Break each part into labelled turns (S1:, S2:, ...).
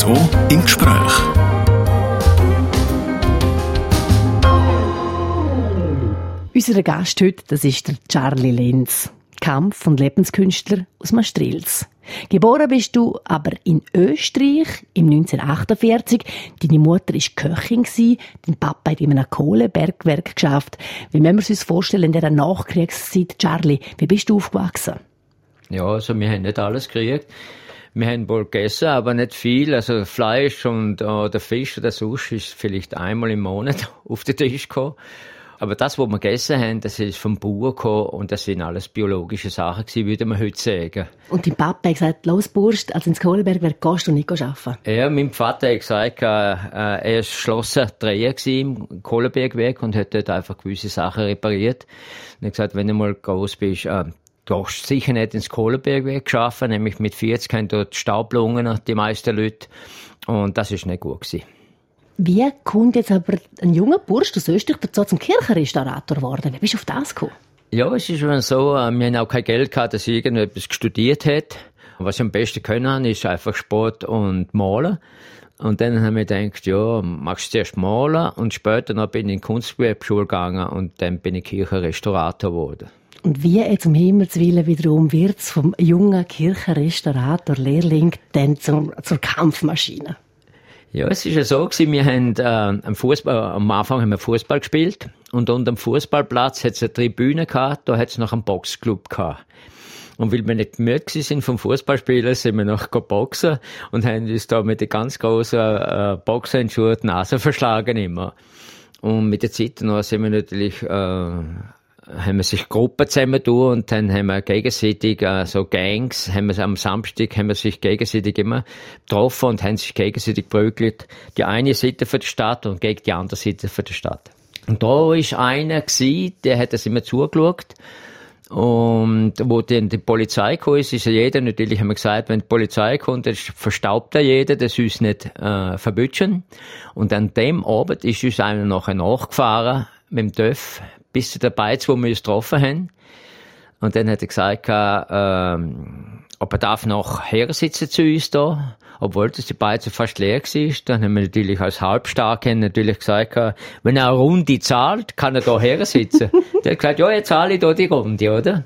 S1: RSO im Gespräch.
S2: Unser Gast heute, das ist der Charlie Lenz, Kampf- und Lebenskünstler aus Maastrichts. Geboren bist du aber in Österreich im 1948. Deine Mutter war Köchin, dein Papa hat in einem Kohlebergwerk geschafft. Wie müssen wir uns vorstellen in dieser Nachkriegszeit, Charlie? Wie bist du aufgewachsen?
S3: Ja, also wir haben nicht alles gekriegt. Wir haben wohl gegessen, aber nicht viel. Also Fleisch und oder Fisch oder Sushi ist vielleicht einmal im Monat auf den Tisch gekommen. Aber das, was wir gegessen haben, das ist vom Bauer gekommen und das sind alles biologische Sachen gewesen, würde man heute sagen.
S2: Und dein Papa hat gesagt, los Burst, also ins Kohlebergwerk gehst du nicht arbeiten?
S3: Ja, mein Vater hat gesagt, äh, er war Schlosser Dreher im Kohlebergwerk und hat dort einfach gewisse Sachen repariert. Und er hat gesagt, wenn du mal groß bist, hast sicher nicht ins Kohlebergwerk geschafft, nämlich mit 40 haben dort Staublungen, die meisten Leute. Und das ist nicht gut gewesen.
S2: Wie kommt jetzt aber ein junger Bursch aus Österreich dazu zum Kirchenrestaurator geworden? Wie bist du auf das gekommen?
S3: Ja, es ist schon so, äh, wir haben auch kein Geld gehabt, dass ich irgendetwas studiert hätte. Was ich am besten können ist einfach Sport und Malen. Und dann haben wir gedacht, ja, machst du zuerst malen und später noch bin ich in die Kunstgewerbeschule gegangen und dann bin ich Kirchenrestaurator geworden.
S2: Und wie jetzt um Himmels Willen wiederum wird es vom jungen Kirchenrestaurator Lehrling dann zur, zur Kampfmaschine?
S3: Ja, es ist ja so gewesen, wir haben äh, am Fußball, am Anfang haben wir Fußball gespielt und unter dem Fußballplatz hat es eine Tribüne gehabt, da hat es noch einen Boxclub gehabt. Und weil wir nicht müde sind vom Fußballspielen, sind wir noch boxen und haben uns da mit den ganz großen äh, Boxhandschuhen die Nase verschlagen immer. Und mit der Zeit noch sind wir natürlich äh, haben wir sich Gruppen zusammen tun und dann haben wir gegenseitig äh, so Gangs, haben wir am Samstag haben wir sich gegenseitig immer getroffen und haben sich gegenseitig prügelt. Die eine Seite für die Stadt und gegen die andere Seite für die Stadt. Und da ist einer gewesen, der hat das immer zugeschaut. Und wo dann die Polizei kam, ist, ist ja jeder, natürlich haben wir gesagt, wenn die Polizei kommt, dann verstaubt er jeder, das uns nicht äh, verbütschen. Und an dem Abend ist uns einer nachher nachgefahren mit dem Töff bis zu der Beiz, wo wir uns getroffen haben. Und dann hat er gesagt, ähm, ob er darf noch hersitzen zu uns da, obwohl das die Beiz fast leer war. Dann haben wir natürlich als Halbstarke natürlich gesagt, wenn er eine Runde zahlt, kann er da hersitzen. der hat gesagt, ja, jetzt zahle ich da die Runde, oder?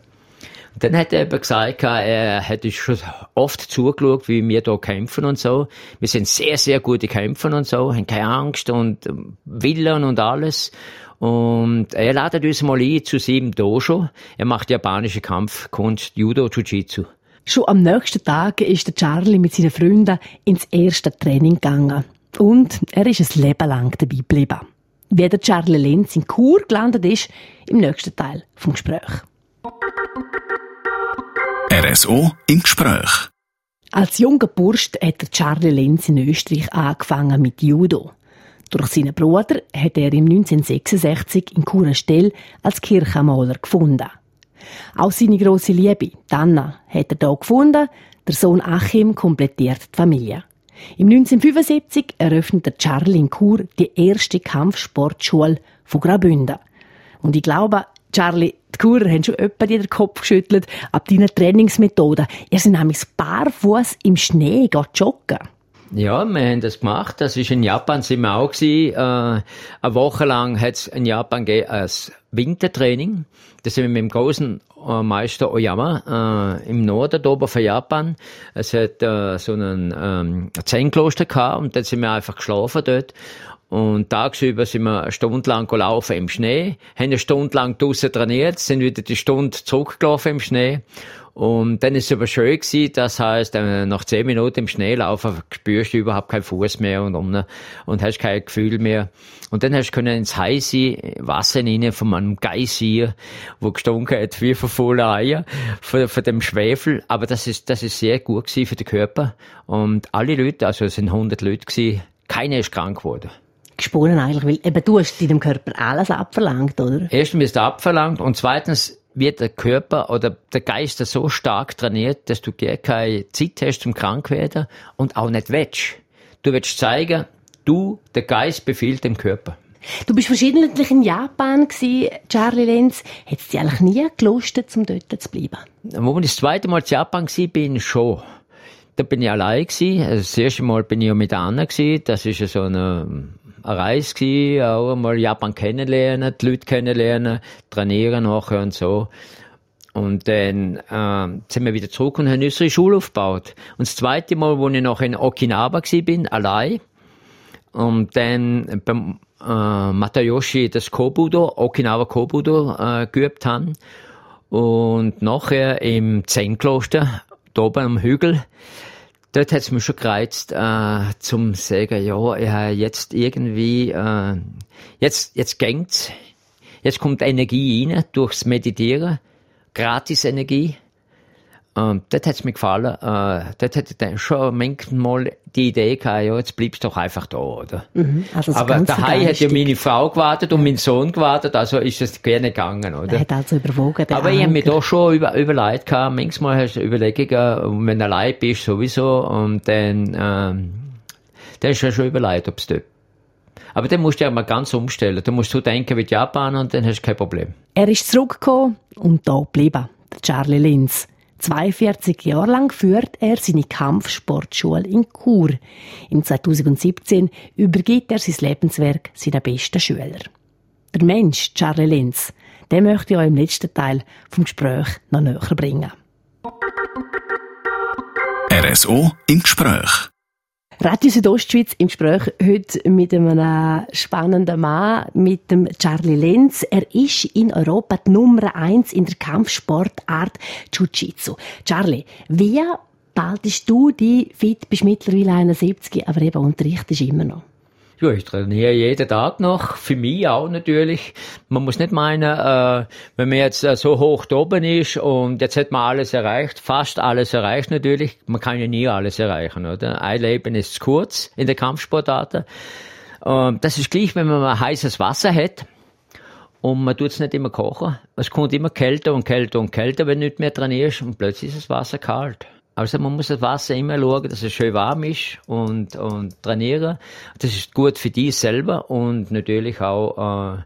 S3: Und dann hat er eben gesagt, er hätte schon oft zugeschaut, wie wir da kämpfen und so. Wir sind sehr, sehr gute Kämpfer und so, haben keine Angst und Willen und alles. Und er ladet uns mal ein zu seinem Dojo. Er macht japanische Kampfkunst, Judo, Jiu-Jitsu.
S2: Schon am nächsten Tag ist der Charlie mit seinen Freunden ins erste Training gegangen. Und er ist ein Leben lang dabei geblieben. Wie der Charlie Lenz in Chur gelandet ist, im nächsten Teil vom Gespräch.
S1: RSO im Gespräch.
S2: Als junger Bursch hat der Charlie Lenz in Österreich angefangen mit Judo. Durch seinen Bruder hat er im 1966 in Kurestell als Kirchenmaler gefunden. Auch seine grosse Liebe, Dana, hat er hier gefunden. Der Sohn Achim komplettiert die Familie. Im 1975 eröffnet Charlie in Chur die erste Kampfsportschule von Graubünden. Und ich glaube, Charlie, die Churer haben schon öppe den Kopf geschüttelt ab deinen Trainingsmethoden. Ihr seid nämlich barfuß im Schnee joggen.
S3: Ja, wir haben das gemacht. Das ist in Japan sind wir auch gewesen. Äh, eine Woche lang hat es in Japan ein Wintertraining. Das sind wir mit dem großen äh, Meister Oyama äh, im Norden oben von Japan. Es hat äh, so einen ähm, Zen-Kloster gehabt und dann sind wir einfach geschlafen dort. Und tagsüber sind wir eine Stunde lang gelaufen im Schnee, haben eine Stunde lang draussen trainiert, sind wieder die Stunde zurückgelaufen im Schnee. Und dann ist es aber schön gewesen, das heißt, nach zehn Minuten im Schnee laufen spürst du überhaupt keinen Fuß mehr und, und, und hast kein Gefühl mehr. Und dann hast du können ins heiße Wasser rein von einem Geysir, wo gestunken hat wie von vollen Eier, von, von dem Schwefel. Aber das ist, das ist sehr gut gewesen für den Körper. Und alle Leute, also es sind 100 Leute gewesen, keiner ist krank geworden
S2: gesponnen eigentlich, weil eben du hast deinem Körper alles abverlangt, oder?
S3: Erstens wirst du abverlangt und zweitens wird der Körper oder der Geist so stark trainiert, dass du gar keine Zeit hast zum Krankwerden und auch nicht willst. Du willst zeigen, du, der Geist befiehlt dem Körper.
S2: Du bist verschiedentlich in Japan gewesen, Charlie Lenz. Hat es dich eigentlich nie gelustet, um dort zu bleiben?
S3: Wo ich das zweite Mal in Japan war, bin, schon. Da bin ich allein gewesen. Also das erste Mal bin ich ja mit Anna gewesen. Das ist ja so eine, eine Reise gewesen, auch einmal Japan kennenlernen, die Leute kennenlernen, trainieren nachher und so. Und dann äh, sind wir wieder zurück und haben unsere Schule aufgebaut. Und das zweite Mal, wo ich noch in Okinawa bin, allein, und dann beim äh, Matayoshi das Kobudo, Okinawa Kobudo äh, geübt haben. Und nachher im Zen-Kloster, da am Hügel, dort hat es mich schon gereizt, äh, zum sagen, ja, ja, jetzt irgendwie, äh, jetzt, jetzt gängt's, jetzt kommt Energie rein durchs Meditieren, gratis Energie. Und dort hat's mir gefallen, äh, hätte ich dann schon manchmal die Idee gehabt, ja, jetzt bleibst du doch einfach da, oder?
S2: Mhm, also so
S3: Aber daheim hat ja meine Frau gewartet und mein Sohn gewartet, also ist es gerne gegangen,
S2: Er
S3: oder?
S2: hat also überwogen.
S3: Aber ich habe mir da schon über, überlegt gehabt, manchmal hast du Überlegungen, wenn du allein bist, sowieso, und dann, ähm, dann ist ja schon überlegt, ob es. Aber dann musst du ja mal ganz umstellen. Du musst so denken wie die Japaner und dann hast du kein Problem.
S2: Er ist zurückgekommen und da geblieben, der Charlie Linz. 42 Jahre lang führt er seine Kampfsportschule in Chur. Im 2017 übergibt er sein Lebenswerk seinen besten Schüler. Der Mensch, Charlie Linz, den möchte ich euch im letzten Teil vom Gespräch noch näher bringen.
S1: RSO im Gespräch.
S2: Radio Südostschweiz im Gespräch heute mit einem spannenden Mann, mit dem Charlie Lenz. Er ist in Europa die Nummer eins in der Kampfsportart Jiu-Jitsu. Charlie, wie behaltest du die fit? Bist mittlerweile 71, aber eben unterrichtest immer noch.
S3: Ja, ich trainiere jeden Tag noch, für mich auch natürlich. Man muss nicht meinen, äh, wenn man jetzt äh, so hoch oben ist und jetzt hat man alles erreicht, fast alles erreicht natürlich. Man kann ja nie alles erreichen, oder? Ein Leben ist zu kurz in der Kampfsportarten. Ähm, das ist gleich, wenn man mal heißes Wasser hat und man tut es nicht immer kochen. Es kommt immer kälter und kälter und kälter, wenn du nicht mehr trainierst und plötzlich ist das Wasser kalt. Also man muss das Wasser immer schauen, dass es schön warm ist und, und trainieren. Das ist gut für dich selber und natürlich auch, äh,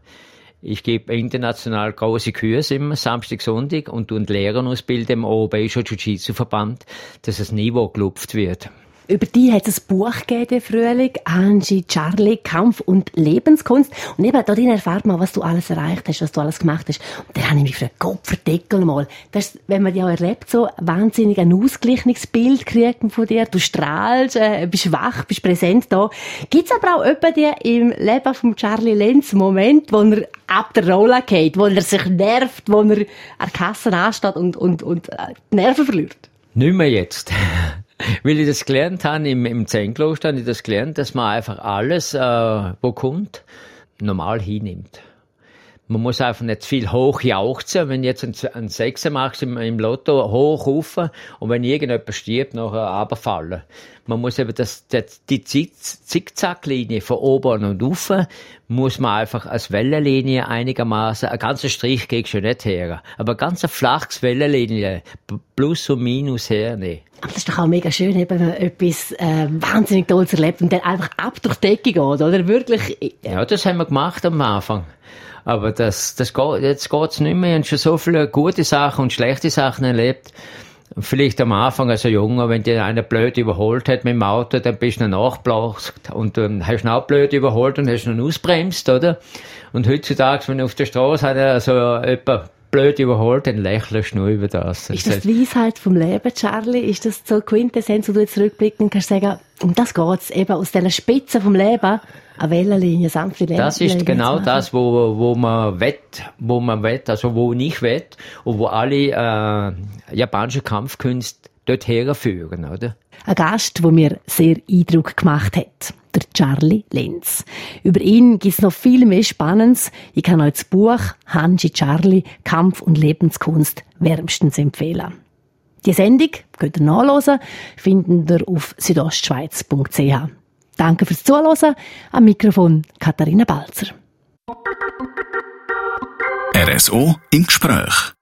S3: ich gebe international große Kurse immer, Samstag, Sonntag und tun Lehrer ausbilden im Europäischen Jiu-Jitsu-Verband, dass das Niveau gelupft wird.
S2: Über die hat es ein Buch gegeben, Frühling. Angie, Charlie, Kampf und Lebenskunst. Und eben, da drin erfährt man, was du alles erreicht hast, was du alles gemacht hast. Und dann habe ich mich gefragt, Gott, verdeckel mal. Das ist, wenn man dich auch erlebt, so wahnsinnig ein ausgeglichenes kriegt man von dir. Du strahlst, äh, bist wach, bist präsent da. Gibt's aber auch jemanden im Leben von Charlie Lenz Moment, wo er ab der Rolle geht, wo er sich nervt, wo er an der Kasse ansteht und, und, und äh, die Nerven verliert?
S3: Nicht mehr jetzt. Weil ich das gelernt habe, im, im Zen-Kloster ich das gelernt, dass man einfach alles, äh, wo kommt, normal hinnimmt. Man muss einfach nicht viel hoch jauchzen, wenn jetzt einen, einen Sechser machst im, im Lotto, hoch rufen und wenn irgendjemand stirbt, nachher runterfallen. Man muss eben das, das, die Zick- Zickzacklinie von oben und unten muss man einfach als Wellenlinie einigermaßen, ein ganzer Strich geht schon nicht her, aber ganz ein flaches Wellenlinie, plus und minus hernehmen.
S2: Aber das ist doch auch mega schön, eben, wenn man etwas äh, wahnsinnig Tolles erlebt und dann einfach ab durch die Decke geht, oder? Wirklich. äh,
S3: Ja, das haben wir gemacht am Anfang. Aber das, das geht, jetzt geht's nicht mehr. Ich schon so viele gute Sachen und schlechte Sachen erlebt. Vielleicht am Anfang als Junge, wenn dir einer blöd überholt hat mit dem Auto, dann bist du noch nachgeblockt und dann hast du ihn auch blöd überholt und hast ihn ausbremst, oder? Und heutzutage, wenn auf der Straße hat, also jemand blöd überholt, dann lächelst du nur über das.
S2: Ist das die Weisheit vom Leben, Charlie? Ist das so Quintessenz, wo du jetzt rückblickst und kannst sagen, um das geht's, eben aus dieser Spitze vom Leben, eine Wellenlinie, sanfte Linie.
S3: Das ist genau das, wo, wo man wett, wo man wett, also wo ich wett und wo alle äh, japanische Kampfkünste dort herführen, oder?
S2: Ein Gast, der mir sehr Eindruck gemacht hat. Der Charlie Lenz. Über ihn gibt's noch viel mehr Spannendes. Ich kann euch das Buch Hanji Charlie, Kampf und Lebenskunst wärmstens empfehlen. Die Sendung könnt ihr nachlesen, findet ihr auf südostschweiz.ch. Danke fürs Zuhören. Am Mikrofon Katharina Balzer.
S1: RSO im Gespräch.